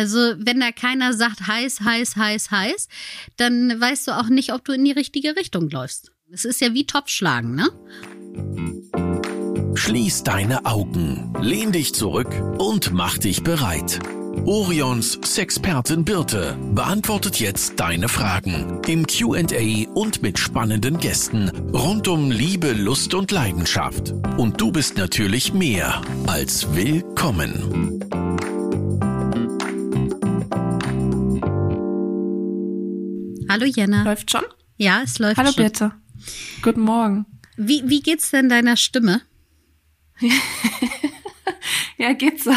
Also, wenn da keiner sagt heiß, heiß, heiß, heiß, dann weißt du auch nicht, ob du in die richtige Richtung läufst. Es ist ja wie Topfschlagen, ne? Schließ deine Augen, lehn dich zurück und mach dich bereit. Orions Sexpertin Birte beantwortet jetzt deine Fragen im QA und mit spannenden Gästen rund um Liebe, Lust und Leidenschaft. Und du bist natürlich mehr als willkommen. Hallo Jenna. Läuft schon? Ja, es läuft Hallo schon. Birte. Guten Morgen. Wie, wie geht's denn deiner Stimme? Ja, geht so.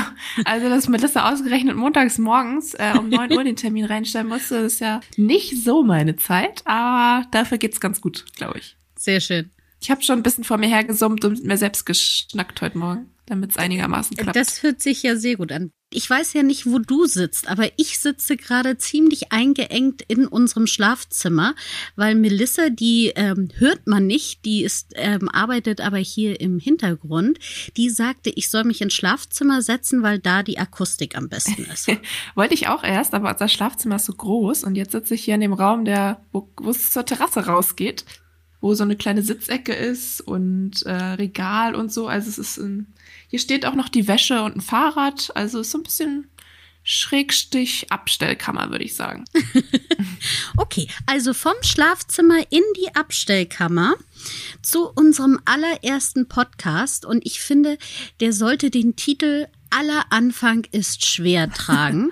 Also, dass Melissa ausgerechnet montags morgens äh, um 9 Uhr den Termin reinstellen musste, ist ja nicht so meine Zeit, aber dafür geht's ganz gut, glaube ich. Sehr schön. Ich habe schon ein bisschen vor mir hergesummt und mit mir selbst geschnackt heute Morgen, damit es einigermaßen klappt. Das hört sich ja sehr gut an. Ich weiß ja nicht, wo du sitzt, aber ich sitze gerade ziemlich eingeengt in unserem Schlafzimmer, weil Melissa, die ähm, hört man nicht, die ist ähm, arbeitet aber hier im Hintergrund. Die sagte, ich soll mich ins Schlafzimmer setzen, weil da die Akustik am besten ist. Wollte ich auch erst, aber unser Schlafzimmer ist so groß und jetzt sitze ich hier in dem Raum, der wo, es zur Terrasse rausgeht, wo so eine kleine Sitzecke ist und äh, Regal und so. Also es ist ein, hier steht auch noch die Wäsche und ein Fahrrad. Also ist so ein bisschen Schrägstich Abstellkammer, würde ich sagen. Okay, also vom Schlafzimmer in die Abstellkammer zu unserem allerersten Podcast. Und ich finde, der sollte den Titel Aller Anfang ist schwer tragen.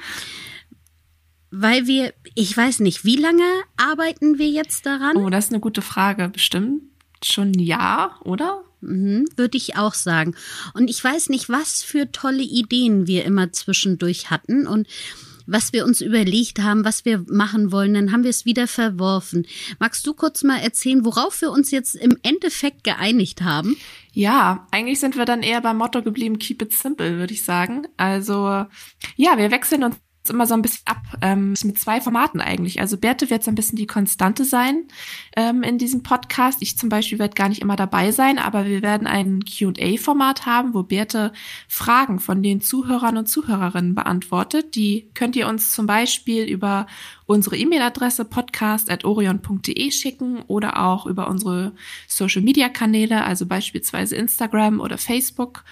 Weil wir, ich weiß nicht, wie lange arbeiten wir jetzt daran? Oh, das ist eine gute Frage. Bestimmt schon ein Jahr, oder? Mhm, Würde ich auch sagen. Und ich weiß nicht, was für tolle Ideen wir immer zwischendurch hatten und was wir uns überlegt haben, was wir machen wollen, dann haben wir es wieder verworfen. Magst du kurz mal erzählen, worauf wir uns jetzt im Endeffekt geeinigt haben? Ja, eigentlich sind wir dann eher beim Motto geblieben, keep it simple, würde ich sagen. Also, ja, wir wechseln uns immer so ein bisschen ab, ähm, mit zwei Formaten eigentlich. Also Berthe wird so ein bisschen die Konstante sein ähm, in diesem Podcast. Ich zum Beispiel werde gar nicht immer dabei sein, aber wir werden ein Q&A-Format haben, wo Berthe Fragen von den Zuhörern und Zuhörerinnen beantwortet. Die könnt ihr uns zum Beispiel über unsere E-Mail-Adresse podcast.orion.de schicken oder auch über unsere Social-Media-Kanäle, also beispielsweise Instagram oder Facebook.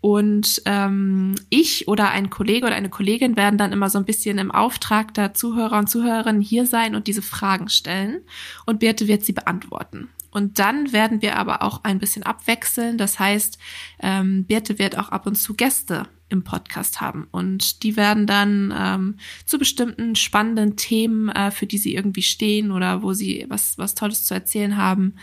Und ähm, ich oder ein Kollege oder eine Kollegin werden dann immer so ein bisschen im Auftrag der Zuhörer und Zuhörerinnen hier sein und diese Fragen stellen. Und Birte wird sie beantworten. Und dann werden wir aber auch ein bisschen abwechseln. Das heißt, ähm, Birte wird auch ab und zu Gäste im Podcast haben. Und die werden dann ähm, zu bestimmten spannenden Themen, äh, für die sie irgendwie stehen oder wo sie was, was Tolles zu erzählen haben,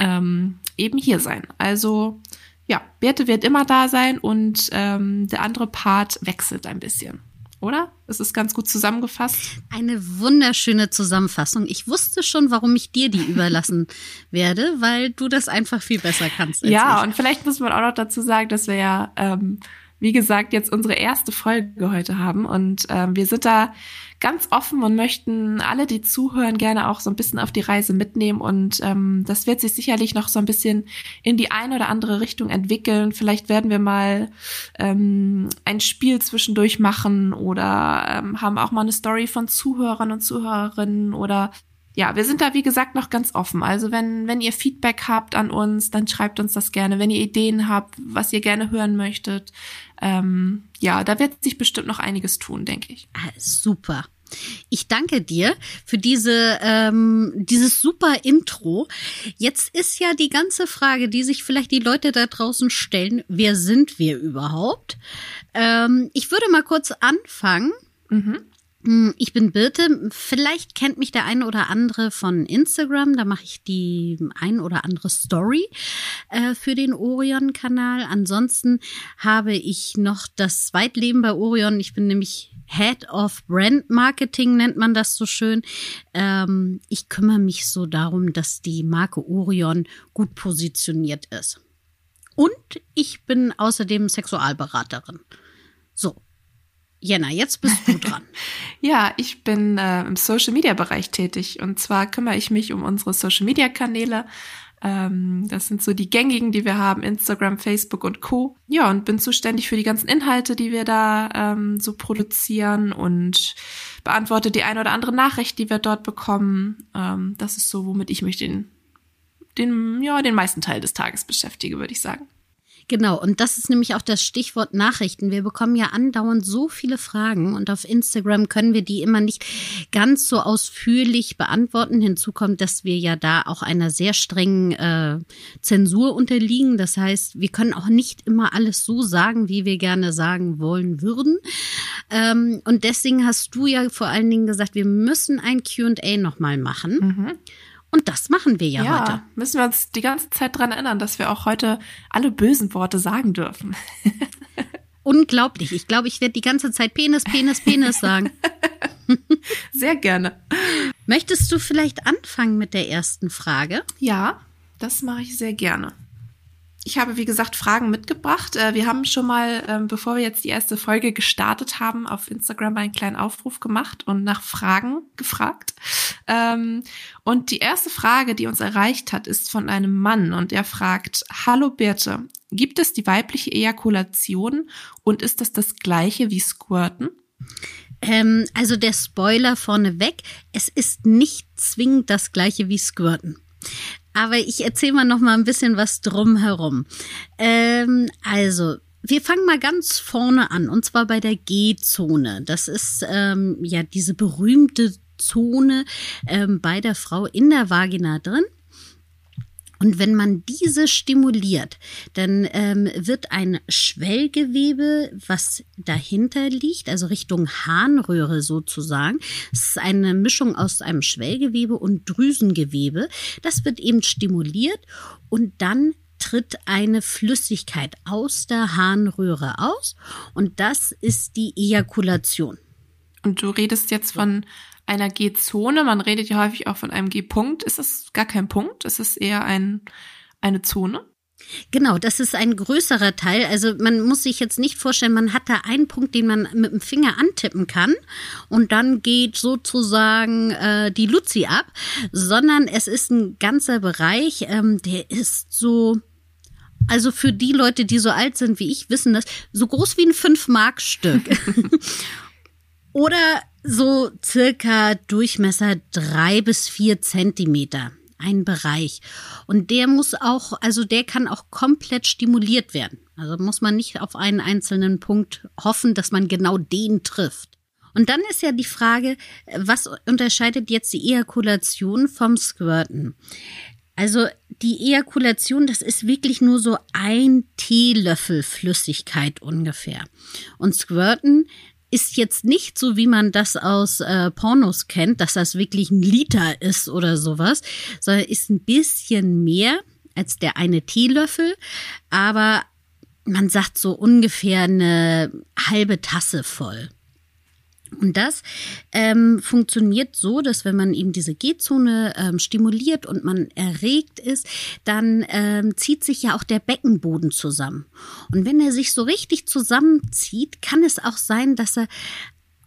ähm, eben hier sein. Also ja, Birte wird immer da sein und ähm, der andere Part wechselt ein bisschen. Oder? Es ist ganz gut zusammengefasst. Eine wunderschöne Zusammenfassung. Ich wusste schon, warum ich dir die überlassen werde, weil du das einfach viel besser kannst. Ja, ich. und vielleicht muss man auch noch dazu sagen, dass wir ja, ähm, wie gesagt, jetzt unsere erste Folge heute haben. Und ähm, wir sind da ganz offen und möchten alle, die zuhören, gerne auch so ein bisschen auf die Reise mitnehmen. Und ähm, das wird sich sicherlich noch so ein bisschen in die eine oder andere Richtung entwickeln. Vielleicht werden wir mal ähm, ein Spiel zwischendurch machen oder ähm, haben auch mal eine Story von Zuhörern und Zuhörerinnen oder ja, wir sind da wie gesagt noch ganz offen. Also wenn, wenn ihr Feedback habt an uns, dann schreibt uns das gerne. Wenn ihr Ideen habt, was ihr gerne hören möchtet, ähm, ja, da wird sich bestimmt noch einiges tun, denke ich. Ah, super. Ich danke dir für diese ähm, dieses super Intro. Jetzt ist ja die ganze Frage, die sich vielleicht die Leute da draußen stellen: Wer sind wir überhaupt? Ähm, ich würde mal kurz anfangen. Mhm. Hm, Ich bin Birte. Vielleicht kennt mich der eine oder andere von Instagram. Da mache ich die ein oder andere Story äh, für den Orion-Kanal. Ansonsten habe ich noch das Zweitleben bei Orion. Ich bin nämlich Head of Brand Marketing, nennt man das so schön. Ähm, ich kümmere mich so darum, dass die Marke Orion gut positioniert ist. Und ich bin außerdem Sexualberaterin. So. Jenna, jetzt bist du dran. Ja, ich bin äh, im Social Media Bereich tätig und zwar kümmere ich mich um unsere Social Media Kanäle. Ähm, das sind so die gängigen, die wir haben, Instagram, Facebook und Co. Ja, und bin zuständig für die ganzen Inhalte, die wir da ähm, so produzieren und beantworte die eine oder andere Nachricht, die wir dort bekommen. Ähm, das ist so, womit ich mich den, den, ja, den meisten Teil des Tages beschäftige, würde ich sagen. Genau, und das ist nämlich auch das Stichwort Nachrichten. Wir bekommen ja andauernd so viele Fragen und auf Instagram können wir die immer nicht ganz so ausführlich beantworten. Hinzu kommt, dass wir ja da auch einer sehr strengen äh, Zensur unterliegen. Das heißt, wir können auch nicht immer alles so sagen, wie wir gerne sagen wollen würden. Ähm, und deswegen hast du ja vor allen Dingen gesagt, wir müssen ein QA nochmal machen. Mhm. Und das machen wir ja, ja, heute. Müssen wir uns die ganze Zeit dran erinnern, dass wir auch heute alle bösen Worte sagen dürfen. Unglaublich. Ich glaube, ich werde die ganze Zeit Penis, Penis, Penis sagen. Sehr gerne. Möchtest du vielleicht anfangen mit der ersten Frage? Ja, das mache ich sehr gerne. Ich habe, wie gesagt, Fragen mitgebracht. Äh, wir haben schon mal, ähm, bevor wir jetzt die erste Folge gestartet haben, auf Instagram einen kleinen Aufruf gemacht und nach Fragen gefragt. Ähm, und die erste Frage, die uns erreicht hat, ist von einem Mann und er fragt, Hallo Birte, gibt es die weibliche Ejakulation und ist das das gleiche wie Squirten? Ähm, also der Spoiler vorneweg, es ist nicht zwingend das gleiche wie Squirten. Aber ich erzähle mal noch mal ein bisschen was drumherum. Ähm, also wir fangen mal ganz vorne an, und zwar bei der G-Zone. Das ist ähm, ja diese berühmte Zone ähm, bei der Frau in der Vagina drin. Und wenn man diese stimuliert, dann ähm, wird ein Schwellgewebe, was dahinter liegt, also Richtung Harnröhre sozusagen, es ist eine Mischung aus einem Schwellgewebe und Drüsengewebe, das wird eben stimuliert und dann tritt eine Flüssigkeit aus der Harnröhre aus und das ist die Ejakulation. Und du redest jetzt von einer G-Zone. Man redet ja häufig auch von einem G-Punkt. Ist das gar kein Punkt? Ist es eher ein, eine Zone? Genau, das ist ein größerer Teil. Also man muss sich jetzt nicht vorstellen, man hat da einen Punkt, den man mit dem Finger antippen kann und dann geht sozusagen äh, die Luzi ab, sondern es ist ein ganzer Bereich, ähm, der ist so, also für die Leute, die so alt sind wie ich, wissen das, so groß wie ein Fünf-Mark-Stück. Oder so circa Durchmesser drei bis vier Zentimeter. Ein Bereich. Und der muss auch, also der kann auch komplett stimuliert werden. Also muss man nicht auf einen einzelnen Punkt hoffen, dass man genau den trifft. Und dann ist ja die Frage, was unterscheidet jetzt die Ejakulation vom Squirten? Also die Ejakulation, das ist wirklich nur so ein Teelöffel Flüssigkeit ungefähr. Und Squirten, ist jetzt nicht so, wie man das aus äh, Pornos kennt, dass das wirklich ein Liter ist oder sowas, sondern ist ein bisschen mehr als der eine Teelöffel, aber man sagt so ungefähr eine halbe Tasse voll. Und das ähm, funktioniert so, dass wenn man eben diese G-Zone ähm, stimuliert und man erregt ist, dann ähm, zieht sich ja auch der Beckenboden zusammen. Und wenn er sich so richtig zusammenzieht, kann es auch sein, dass er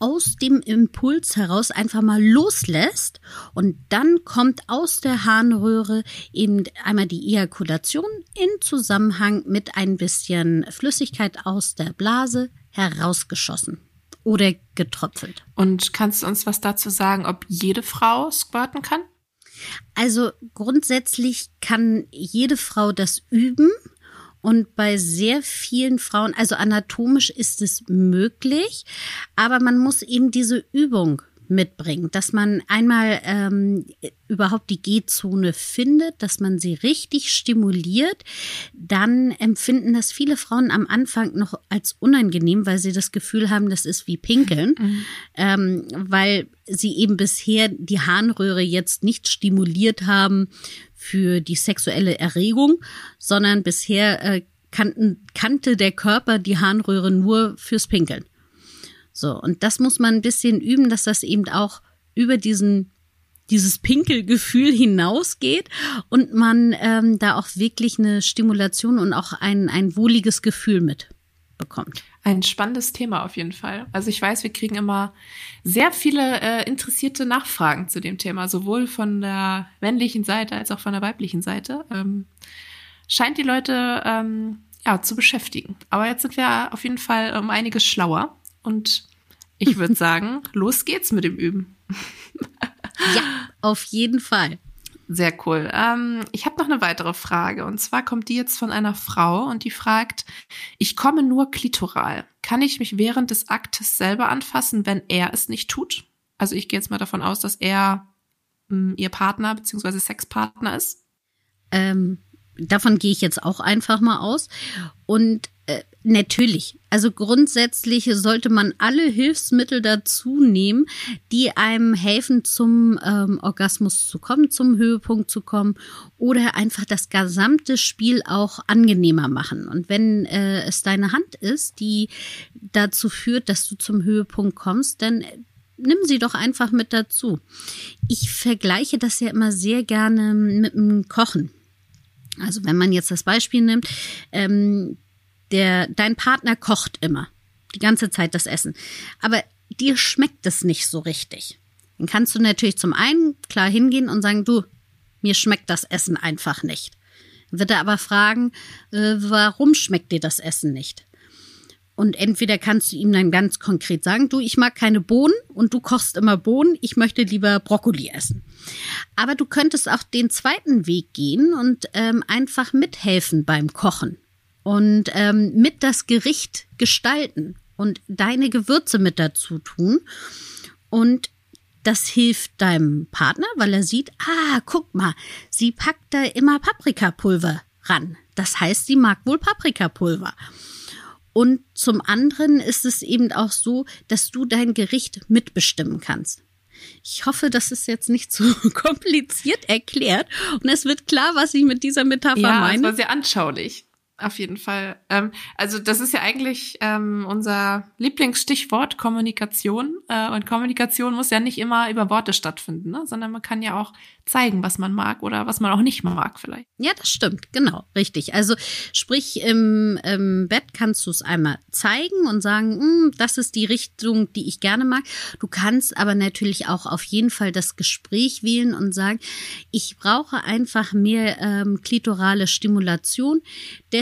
aus dem Impuls heraus einfach mal loslässt und dann kommt aus der Harnröhre eben einmal die Ejakulation in Zusammenhang mit ein bisschen Flüssigkeit aus der Blase herausgeschossen oder getröpfelt. Und kannst du uns was dazu sagen, ob jede Frau squirten kann? Also grundsätzlich kann jede Frau das üben. Und bei sehr vielen Frauen, also anatomisch ist es möglich, aber man muss eben diese Übung mitbringt, dass man einmal ähm, überhaupt die G-Zone findet, dass man sie richtig stimuliert, dann empfinden das viele Frauen am Anfang noch als unangenehm, weil sie das Gefühl haben, das ist wie Pinkeln, mhm. ähm, weil sie eben bisher die Harnröhre jetzt nicht stimuliert haben für die sexuelle Erregung, sondern bisher äh, kannten, kannte der Körper die Harnröhre nur fürs Pinkeln. So, und das muss man ein bisschen üben, dass das eben auch über diesen dieses Pinkelgefühl hinausgeht und man ähm, da auch wirklich eine Stimulation und auch ein, ein wohliges Gefühl mit bekommt. Ein spannendes Thema auf jeden Fall. Also ich weiß, wir kriegen immer sehr viele äh, interessierte Nachfragen zu dem Thema, sowohl von der männlichen Seite als auch von der weiblichen Seite. Ähm, scheint die Leute ähm, ja zu beschäftigen. Aber jetzt sind wir auf jeden Fall um einiges schlauer und ich würde sagen, los geht's mit dem Üben. ja, auf jeden Fall. Sehr cool. Ähm, ich habe noch eine weitere Frage. Und zwar kommt die jetzt von einer Frau und die fragt, ich komme nur klitoral. Kann ich mich während des Aktes selber anfassen, wenn er es nicht tut? Also ich gehe jetzt mal davon aus, dass er mh, hm, ihr Partner bzw. Sexpartner ist. Ähm, davon gehe ich jetzt auch einfach mal aus. Und äh, Natürlich. Also grundsätzlich sollte man alle Hilfsmittel dazu nehmen, die einem helfen, zum ähm, Orgasmus zu kommen, zum Höhepunkt zu kommen oder einfach das gesamte Spiel auch angenehmer machen. Und wenn äh, es deine Hand ist, die dazu führt, dass du zum Höhepunkt kommst, dann nimm sie doch einfach mit dazu. Ich vergleiche das ja immer sehr gerne mit dem Kochen. Also wenn man jetzt das Beispiel nimmt, ähm, der, dein Partner kocht immer. Die ganze Zeit das Essen. Aber dir schmeckt es nicht so richtig. Dann kannst du natürlich zum einen klar hingehen und sagen, du, mir schmeckt das Essen einfach nicht. Dann wird er aber fragen, äh, warum schmeckt dir das Essen nicht? Und entweder kannst du ihm dann ganz konkret sagen, du, ich mag keine Bohnen und du kochst immer Bohnen, ich möchte lieber Brokkoli essen. Aber du könntest auch den zweiten Weg gehen und ähm, einfach mithelfen beim Kochen und ähm, mit das Gericht gestalten und deine Gewürze mit dazu tun. Und das hilft deinem Partner, weil er sieht, ah, guck mal, sie packt da immer Paprikapulver ran. Das heißt, sie mag wohl Paprikapulver. Und zum anderen ist es eben auch so, dass du dein Gericht mitbestimmen kannst. Ich hoffe, das ist jetzt nicht zu kompliziert erklärt und es wird klar, was ich mit dieser Metapher ja, meine. Ja, es war sehr anschaulich. Auf jeden Fall. Ähm, also das ist ja eigentlich ähm, unser Lieblingsstichwort Kommunikation. Äh, und Kommunikation muss ja nicht immer über Worte stattfinden, ne? sondern man kann ja auch zeigen, was man mag oder was man auch nicht mag vielleicht. Ja, das stimmt, genau, richtig. Also sprich, im, im Bett kannst du es einmal zeigen und sagen, hm, das ist die Richtung, die ich gerne mag. Du kannst aber natürlich auch auf jeden Fall das Gespräch wählen und sagen, ich brauche einfach mehr ähm, klitorale Stimulation.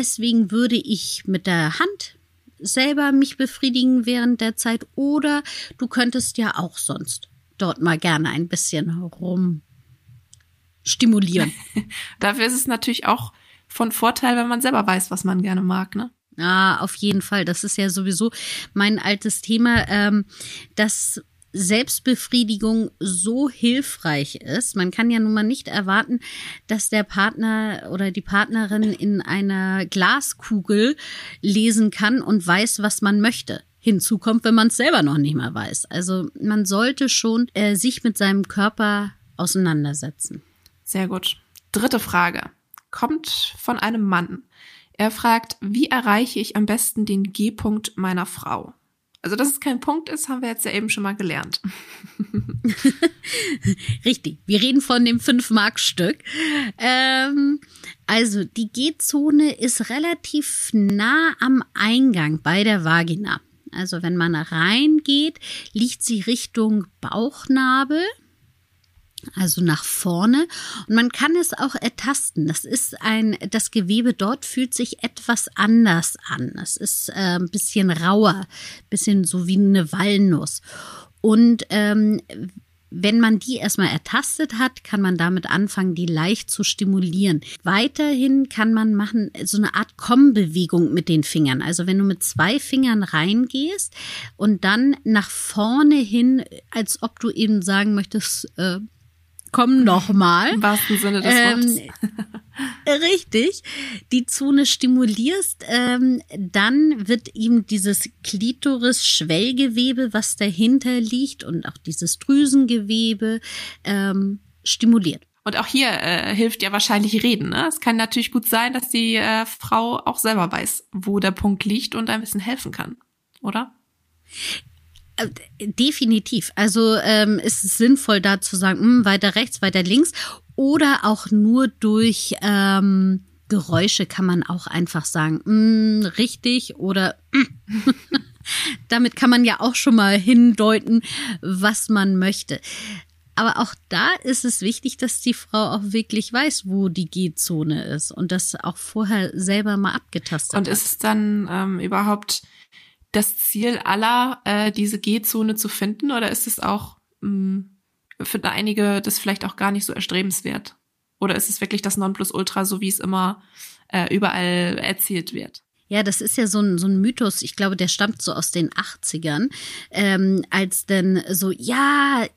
Deswegen würde ich mit der Hand selber mich befriedigen während der Zeit oder du könntest ja auch sonst dort mal gerne ein bisschen rum stimulieren. Dafür ist es natürlich auch von Vorteil, wenn man selber weiß, was man gerne mag, ne? Ah, auf jeden Fall. Das ist ja sowieso mein altes Thema, ähm, dass Selbstbefriedigung so hilfreich ist. Man kann ja nun mal nicht erwarten, dass der Partner oder die Partnerin in einer Glaskugel lesen kann und weiß, was man möchte Hinzu kommt, wenn man es selber noch nicht mal weiß. Also man sollte schon äh, sich mit seinem Körper auseinandersetzen. Sehr gut. Dritte Frage. Kommt von einem Mann. Er fragt, wie erreiche ich am besten den G-Punkt meiner Frau? Also, dass es kein Punkt ist, haben wir jetzt ja eben schon mal gelernt. Richtig. Wir reden von dem 5-Mark-Stück. Ähm, also, die G-Zone ist relativ nah am Eingang bei der Vagina. Also, wenn man reingeht, liegt sie Richtung Bauchnabel also nach vorne und man kann es auch ertasten. Das ist ein, das Gewebe dort fühlt sich etwas anders an. Es ist äh, ein bisschen rauer, bisschen so wie eine Walnuss. Und ähm, wenn man die erstmal ertastet hat, kann man damit anfangen, die leicht zu stimulieren. Weiterhin kann man machen so eine Art Kommbewegung mit den Fingern. Also wenn du mit zwei Fingern reingehst und dann nach vorne hin, als ob du eben sagen möchtest, äh, komm nochmal. Im wahrsten Sinne des ähm, Wortes. richtig, die Zone stimulierst, ähm, dann wird ihm dieses Klitoris-Schwellgewebe, was dahinter liegt und auch dieses Drüsengewebe ähm, stimuliert. Und auch hier äh, hilft ja wahrscheinlich Reden. Ne? Es kann natürlich gut sein, dass die äh, Frau auch selber weiß, wo der Punkt liegt und ein bisschen helfen kann, oder? Definitiv. Also ähm, ist es sinnvoll, da zu sagen, mh, hm, weiter rechts, weiter links oder auch nur durch ähm, Geräusche kann man auch einfach sagen, mm, richtig oder mm. damit kann man ja auch schon mal hindeuten, was man möchte. Aber auch da ist es wichtig, dass die Frau auch wirklich weiß, wo die G-Zone ist und das auch vorher selber mal abgetastet und hat. Und ist es dann ähm, überhaupt das Ziel aller, äh, diese G-Zone zu finden oder ist es auch mh, mm, für einige das vielleicht auch gar nicht so erstrebenswert? Oder ist es wirklich das Nonplusultra, so wie es immer äh, überall erzählt wird? Ja, das ist ja so ein, so ein Mythos, ich glaube, der stammt so aus den 80ern, ähm, als denn so, ja,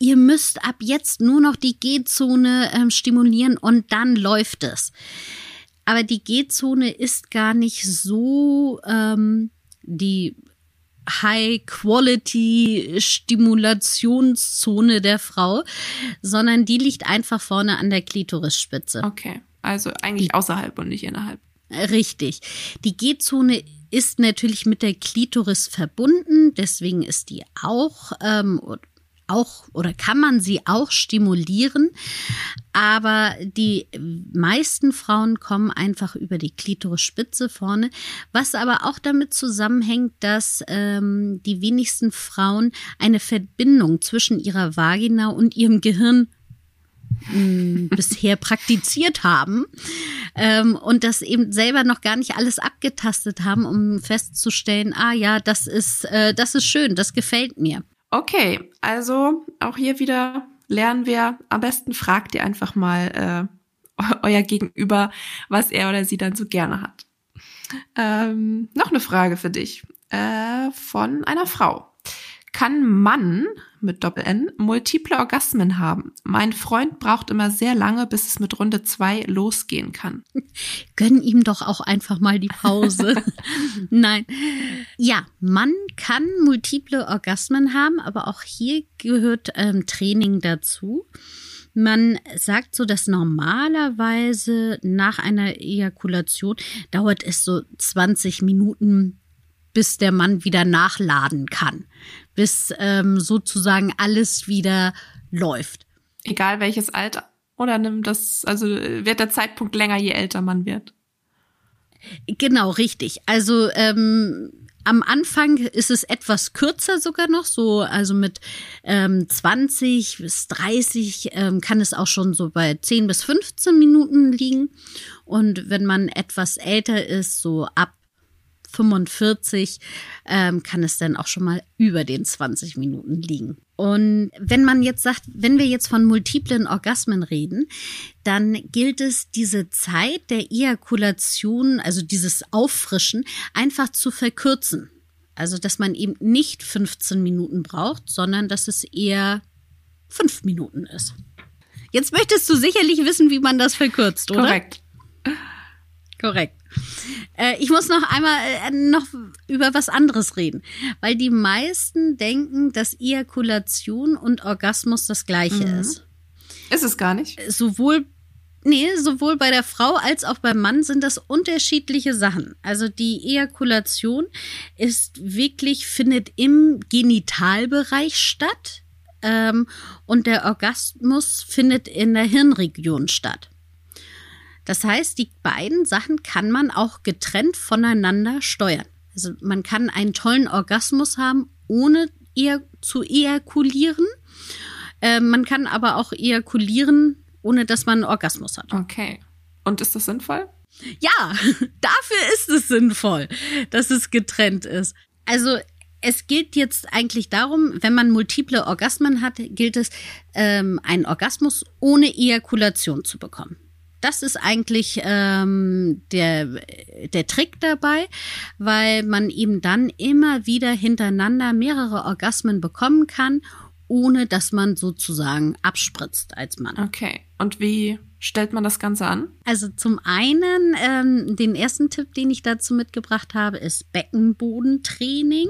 ihr müsst ab jetzt nur noch die G-Zone ähm, stimulieren und dann läuft es. Aber die G-Zone ist gar nicht so ähm, die High-Quality-Stimulationszone der Frau, sondern die liegt einfach vorne an der Klitorisspitze. Okay, also eigentlich außerhalb und nicht innerhalb. Richtig. Die G-Zone ist natürlich mit der Klitoris verbunden, deswegen ist die auch ähm, auch oder kann man sie auch stimulieren, aber die meisten Frauen kommen einfach über die Klitorisspitze vorne, was aber auch damit zusammenhängt, dass ähm, die wenigsten Frauen eine Verbindung zwischen ihrer Vagina und ihrem Gehirn hm, bisher praktiziert haben ähm, und das eben selber noch gar nicht alles abgetastet haben, um festzustellen, ah ja, das ist äh, das ist schön, das gefällt mir. Okay, also auch hier wieder lernen wir, am besten fragt ihr einfach mal äh, euer Gegenüber, was er oder sie dann so gerne hat. Ähm, noch eine Frage für dich äh, von einer Frau kann Mann mit Doppel-N multiple Orgasmen haben. Mein Freund braucht immer sehr lange, bis es mit Runde zwei losgehen kann. Gönn ihm doch auch einfach mal die Pause. Nein. Ja, Mann kann multiple Orgasmen haben, aber auch hier gehört ähm, Training dazu. Man sagt so, dass normalerweise nach einer Ejakulation dauert es so 20 Minuten, bis der Mann wieder nachladen kann bis ähm, sozusagen alles wieder läuft. Egal welches Alter. Oder nimmt das, also wird der Zeitpunkt länger, je älter man wird. Genau, richtig. Also ähm, am Anfang ist es etwas kürzer sogar noch, so also mit ähm, 20 bis 30 ähm, kann es auch schon so bei 10 bis 15 Minuten liegen. Und wenn man etwas älter ist, so ab 45 ähm, kann es dann auch schon mal über den 20 Minuten liegen. Und wenn man jetzt sagt, wenn wir jetzt von multiplen Orgasmen reden, dann gilt es, diese Zeit der Ejakulation, also dieses Auffrischen, einfach zu verkürzen. Also, dass man eben nicht 15 Minuten braucht, sondern dass es eher fünf Minuten ist. Jetzt möchtest du sicherlich wissen, wie man das verkürzt, oder? Korrekt. Korrekt. Äh, ich muss noch einmal äh, noch über was anderes reden, weil die meisten denken, dass Ejakulation und Orgasmus das gleiche mhm. ist. Ist es gar nicht? Sowohl Nee, sowohl bei der Frau als auch beim Mann sind das unterschiedliche Sachen. Also die Ejakulation ist wirklich, findet im Genitalbereich statt ähm, und der Orgasmus findet in der Hirnregion statt. Das heißt, die beiden Sachen kann man auch getrennt voneinander steuern. Also man kann einen tollen Orgasmus haben, ohne eher zu ejakulieren. Äh, man kann aber auch ejakulieren, ohne dass man einen Orgasmus hat. Okay. Und ist das sinnvoll? Ja, dafür ist es sinnvoll, dass es getrennt ist. Also es gilt jetzt eigentlich darum, wenn man multiple Orgasmen hat, gilt es, ähm, einen Orgasmus ohne Ejakulation zu bekommen. Das ist eigentlich ähm, der, der Trick dabei, weil man eben dann immer wieder hintereinander mehrere Orgasmen bekommen kann, ohne dass man sozusagen abspritzt als Mann. Okay. Und wie stellt man das Ganze an? Also zum einen, ähm, den ersten Tipp, den ich dazu mitgebracht habe, ist Beckenbodentraining.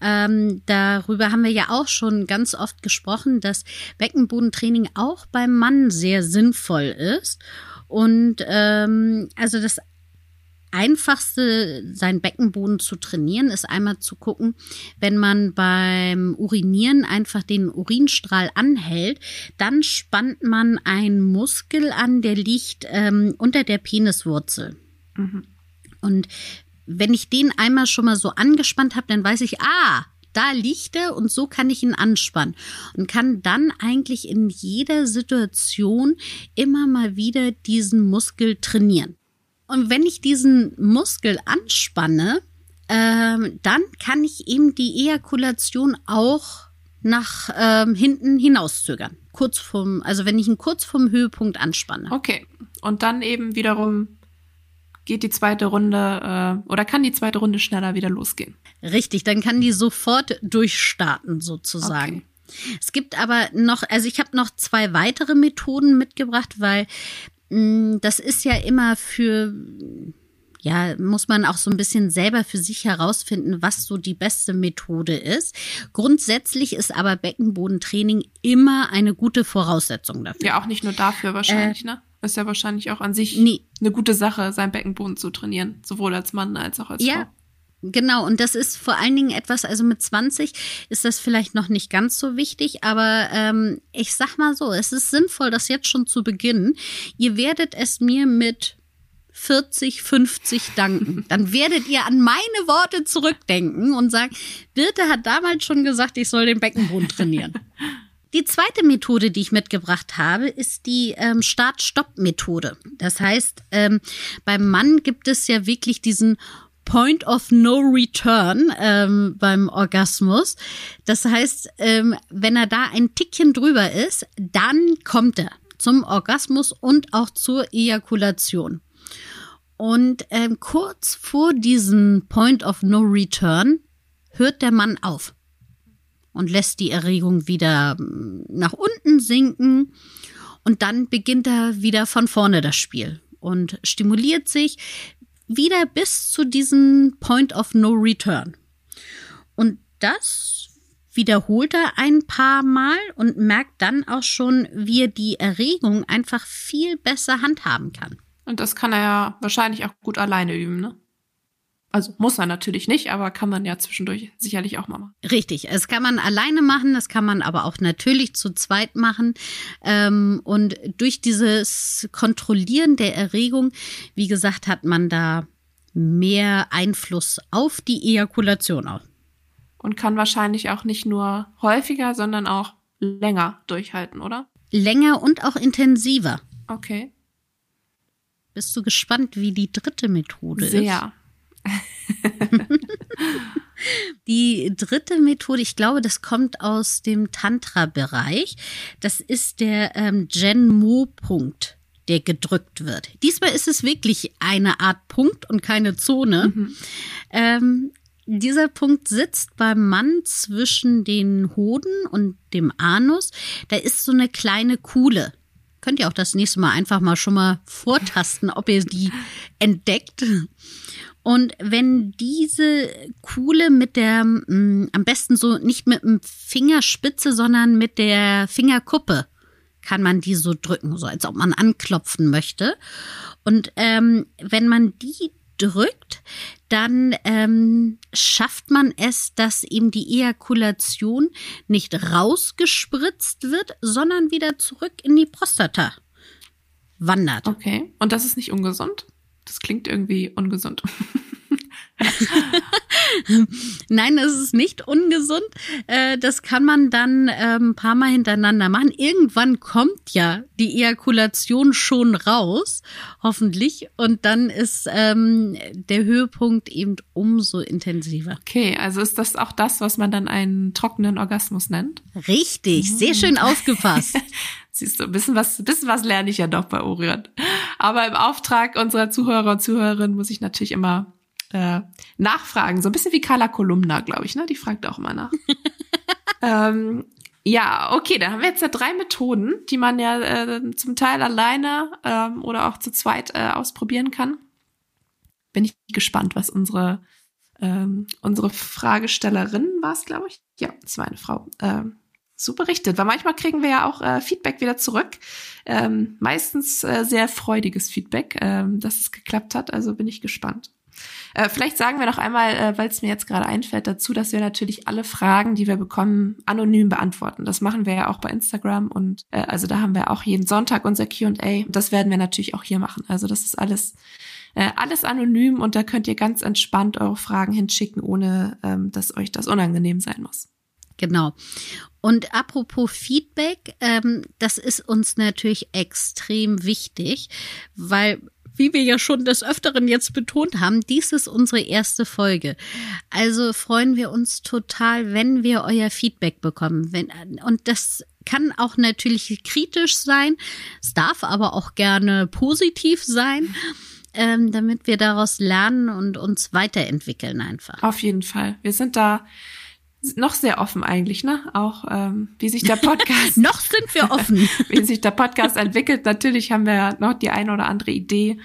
Ähm, darüber haben wir ja auch schon ganz oft gesprochen, dass Beckenbodentraining auch beim Mann sehr sinnvoll ist. Und ähm, also das einfachste, seinen Beckenboden zu trainieren, ist einmal zu gucken, wenn man beim Urinieren einfach den Urinstrahl anhält, dann spannt man einen Muskel an, der liegt ähm, unter der Peniswurzel. Mhm. Und wenn ich den einmal schon mal so angespannt habe, dann weiß ich, ah, da liegt er und so kann ich ihn anspannen und kann dann eigentlich in jeder Situation immer mal wieder diesen Muskel trainieren. Und wenn ich diesen Muskel anspanne, ähm, dann kann ich eben die Ejakulation auch nach ähm, hinten hinauszögern. Kurz vom, also wenn ich ihn kurz vom Höhepunkt anspanne. Okay. Und dann eben wiederum geht die zweite Runde äh, oder kann die zweite Runde schneller wieder losgehen. Richtig, dann kann die sofort durchstarten sozusagen. Okay. Es gibt aber noch, also ich habe noch zwei weitere Methoden mitgebracht, weil mh, mm, das ist ja immer für ja, muss man auch so ein bisschen selber für sich herausfinden, was so die beste Methode ist. Grundsätzlich ist aber Beckenbodentraining immer eine gute Voraussetzung dafür. Ja, auch nicht nur dafür wahrscheinlich, äh, ne? Ist ja wahrscheinlich auch an sich nee. Eine gute Sache, seinen Beckenboden zu trainieren, sowohl als Mann als auch als ja. Frau. Genau, und das ist vor allen Dingen etwas, also mit 20 ist das vielleicht noch nicht ganz so wichtig, aber ähm, ich sag mal so, es ist sinnvoll, das jetzt schon zu beginnen. Ihr werdet es mir mit 40, 50 danken. Dann werdet ihr an meine Worte zurückdenken und sagen, Birte hat damals schon gesagt, ich soll den Beckenboden trainieren. Die zweite Methode, die ich mitgebracht habe, ist die ähm, Start-Stopp-Methode. Das heißt, ähm, beim Mann gibt es ja wirklich diesen Point of No Return ähm, beim Orgasmus. Das heißt, ähm, wenn er da ein Tickchen drüber ist, dann kommt er zum Orgasmus und auch zur Ejakulation. Und ähm, kurz vor diesem Point of No Return hört der Mann auf und lässt die Erregung wieder hm, nach unten sinken. Und dann beginnt er wieder von vorne das Spiel und stimuliert sich wieder bis zu diesem Point of No Return. Und das wiederholt er ein paar Mal und merkt dann auch schon, wie er die Erregung einfach viel besser handhaben kann. Und das kann er ja wahrscheinlich auch gut alleine üben, ne? Also muss er natürlich nicht, aber kann man ja zwischendurch sicherlich auch mal machen. Richtig, es kann man alleine machen, das kann man aber auch natürlich zu zweit machen. Ähm, und durch dieses Kontrollieren der Erregung, wie gesagt, hat man da mehr Einfluss auf die Ejakulation auch. Und kann wahrscheinlich auch nicht nur häufiger, sondern auch länger durchhalten, oder? Länger und auch intensiver. Okay. Bist du gespannt, wie die dritte Methode Sehr. ist? Sehr. Die dritte Methode, ich glaube, das kommt aus dem Tantra-Bereich. Das ist der ähm, Gen-Mo-Punkt, der gedrückt wird. Diesmal ist es wirklich eine Art Punkt und keine Zone. Mhm. Ähm, dieser Punkt sitzt beim Mann zwischen den Hoden und dem Anus. Da ist so eine kleine Kuhle. Könnt ihr auch das nächste Mal einfach mal schon mal vortasten, ob ihr die entdeckt. Und wenn diese Kuhle mit der, mh, mm, am besten so nicht mit dem Fingerspitze, sondern mit der Fingerkuppe, kann man die so drücken, so als ob man anklopfen möchte. Und ähm, wenn man die drückt, dann ähm, schafft man es, dass eben die Ejakulation nicht rausgespritzt wird, sondern wieder zurück in die Prostata wandert. Okay. Und das ist nicht ungesund? Das klingt irgendwie ungesund. Nein, es ist nicht ungesund. Äh, das kann man dann ähm, ein paar Mal hintereinander machen. Irgendwann kommt ja die Ejakulation schon raus, hoffentlich. Und dann ist ähm, der Höhepunkt eben umso intensiver. Okay, also ist das auch das, was man dann einen trockenen Orgasmus nennt? Richtig, sehr schön aufgepasst. Siehst du, ein bisschen was, ein bisschen was lerne ich ja doch bei Orion. Aber im Auftrag unserer Zuhörer und Zuhörerinnen muss ich natürlich immer äh, nachfragen. So ein bisschen wie Carla Kolumna, glaube ich, ne? Die fragt auch immer nach. ähm, ja, okay, dann haben wir jetzt ja drei Methoden, die man ja äh, zum Teil alleine ähm, oder auch zu zweit äh, ausprobieren kann. Bin ich gespannt, was unsere ähm, unsere Fragestellerin war es, glaube ich. Ja, es war eine Frau. Ähm, so berichtet. Weil manchmal kriegen wir ja auch äh, Feedback wieder zurück. Ähm, meistens äh, sehr freudiges Feedback, ähm, dass es geklappt hat. Also bin ich gespannt. Äh, vielleicht sagen wir noch einmal, äh, weil es mir jetzt gerade einfällt, dazu, dass wir natürlich alle Fragen, die wir bekommen, anonym beantworten. Das machen wir ja auch bei Instagram und äh, also da haben wir auch jeden Sonntag unser Q&A. Das werden wir natürlich auch hier machen. Also das ist alles äh, alles anonym und da könnt ihr ganz entspannt eure Fragen hinschicken, ohne ähm, dass euch das unangenehm sein muss. Genau. Und apropos Feedback, ähm, das ist uns natürlich extrem wichtig, weil wie wir ja schon des Öfteren jetzt betont haben, dies ist unsere erste Folge. Also freuen wir uns total, wenn wir euer Feedback bekommen. Wenn, und das kann auch natürlich kritisch sein. Es darf aber auch gerne positiv sein. Ähm, damit wir daraus lernen und uns weiterentwickeln einfach. Auf jeden Fall. Wir sind da noch sehr offen eigentlich, ne? Auch ähm, wie sich der Podcast. noch sind wir offen. wie sich der Podcast entwickelt. Natürlich haben wir noch die eine oder andere Idee.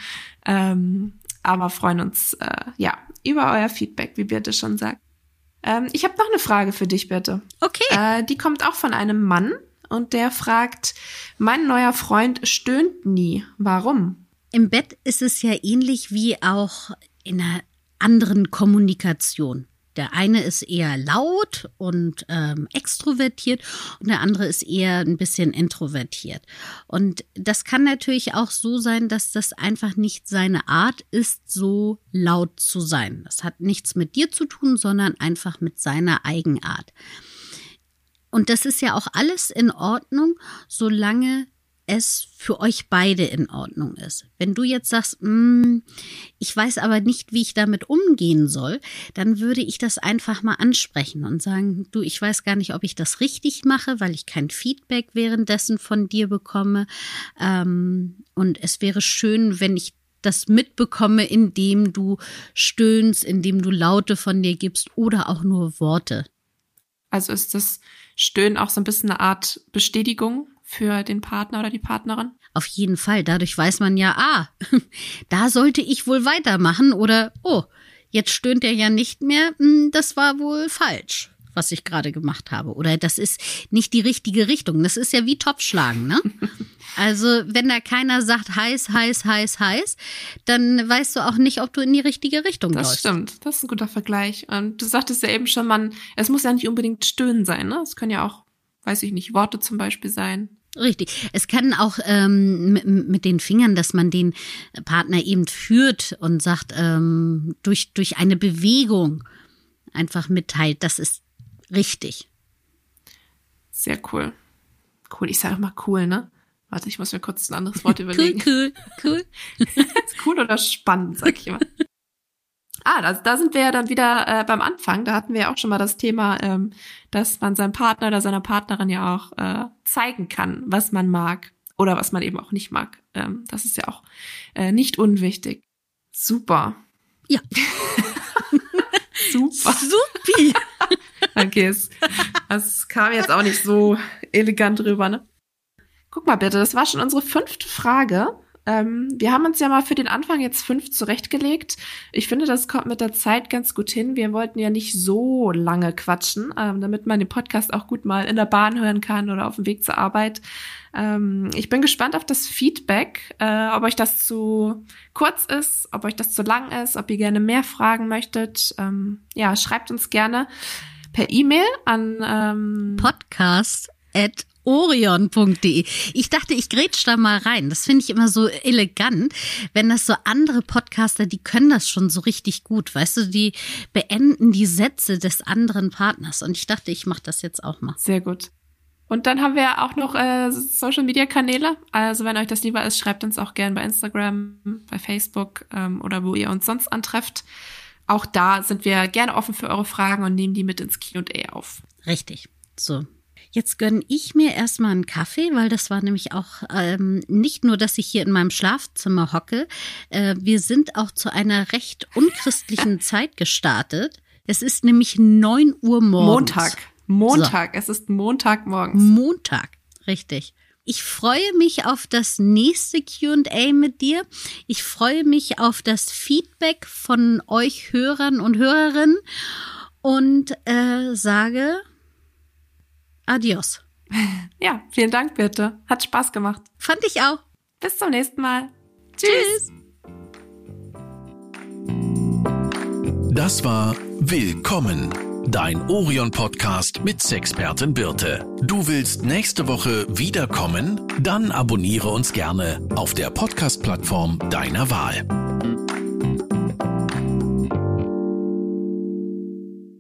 Ähm, aber freuen uns äh, ja über euer Feedback, wie Birte schon sagt. Ähm, ich habe noch eine Frage für dich, Birte. Okay. Äh, die kommt auch von einem Mann und der fragt: Mein neuer Freund stöhnt nie. Warum? Im Bett ist es ja ähnlich wie auch in einer anderen Kommunikation. Der eine ist eher laut und ähm, extrovertiert und der andere ist eher ein bisschen introvertiert. Und das kann natürlich auch so sein, dass das einfach nicht seine Art ist, so laut zu sein. Das hat nichts mit dir zu tun, sondern einfach mit seiner Eigenart. Und das ist ja auch alles in Ordnung, solange es für euch beide in Ordnung ist. Wenn du jetzt sagst, mm, ich weiß aber nicht, wie ich damit umgehen soll, dann würde ich das einfach mal ansprechen und sagen, du, ich weiß gar nicht, ob ich das richtig mache, weil ich kein Feedback währenddessen von dir bekomme. Ähm, und es wäre schön, wenn ich das mitbekomme, indem du stöhnst, indem du Laute von dir gibst oder auch nur Worte. Also ist das Stöhnen auch so ein bisschen eine Art Bestätigung für den Partner oder die Partnerin? Auf jeden Fall. Dadurch weiß man ja, ah, da sollte ich wohl weitermachen oder, oh, jetzt stöhnt er ja nicht mehr, hm, das war wohl falsch was ich gerade gemacht habe. Oder das ist nicht die richtige Richtung. Das ist ja wie Topfschlagen, ne? Also, wenn da keiner sagt heiß, heiß, heiß, heiß, dann weißt du auch nicht, ob du in die richtige Richtung das läufst. Das stimmt. Das ist ein guter Vergleich. Und du sagtest ja eben schon, man, es muss ja nicht unbedingt stöhnen sein, ne? Es können ja auch, weiß ich nicht, Worte zum Beispiel sein. Richtig. Es kann auch ähm, mit, mit, den Fingern, dass man den Partner eben führt und sagt, ähm, durch, durch eine Bewegung einfach mitteilt, das ist richtig. Sehr cool. Cool, ich sage immer cool, ne? Warte, ich muss mir kurz ein anderes Wort überlegen. cool, cool, cool. cool oder spannend, sag ich immer. Ah, da, da sind wir ja dann wieder äh, beim Anfang. Da hatten wir ja auch schon mal das Thema, ähm, dass man seinem Partner oder seiner Partnerin ja auch äh, zeigen kann, was man mag oder was man eben auch nicht mag. Ähm, das ist ja auch äh, nicht unwichtig. Super. Ja. Super. Supi. okay, es, es kam jetzt auch nicht so elegant rüber, ne? Guck mal bitte, das war schon unsere fünfte Frage. Ähm, wir haben uns ja mal für den Anfang jetzt fünf zurechtgelegt. Ich finde, das kommt mit der Zeit ganz gut hin. Wir wollten ja nicht so lange quatschen, ähm, damit man den Podcast auch gut mal in der Bahn hören kann oder auf dem Weg zur Arbeit. Ähm, ich bin gespannt auf das Feedback, äh, ob euch das zu kurz ist, ob euch das zu lang ist, ob ihr gerne mehr fragen möchtet. Ähm, ja, schreibt uns gerne per E-Mail an ähm, podcast at orion.de. Ich dachte, ich grätsch da mal rein. Das finde ich immer so elegant, wenn das so andere Podcaster, die können das schon so richtig gut. Weißt du, die beenden die Sätze des anderen Partners. Und ich dachte, ich mache das jetzt auch mal. Sehr gut. Und dann haben wir auch noch äh, Social Media Kanäle. Also wenn euch das lieber ist, schreibt uns auch gern bei Instagram, bei Facebook ähm, oder wo ihr uns sonst antrefft. Auch da sind wir gerne offen für eure Fragen und nehmen die mit ins Q&A auf. Richtig. So, Jetzt gönne ich mir erstmal einen Kaffee, weil das war nämlich auch ähm, nicht nur, dass ich hier in meinem Schlafzimmer hocke. Äh, wir sind auch zu einer recht unchristlichen Zeit gestartet. Es ist nämlich neun Uhr morgens. Montag. Montag. So. Es ist Montagmorgens. Montag. Richtig. Ich freue mich auf das nächste QA mit dir. Ich freue mich auf das Feedback von euch Hörern und Hörerinnen und äh, sage Adios. Ja, vielen Dank, Birte. Hat Spaß gemacht. Fand ich auch. Bis zum nächsten Mal. Tschüss. Tschüss. Das war Willkommen, dein Orion-Podcast mit Sexpertin Birte. Du willst nächste Woche wiederkommen? Dann abonniere uns gerne auf der Podcast-Plattform deiner Wahl.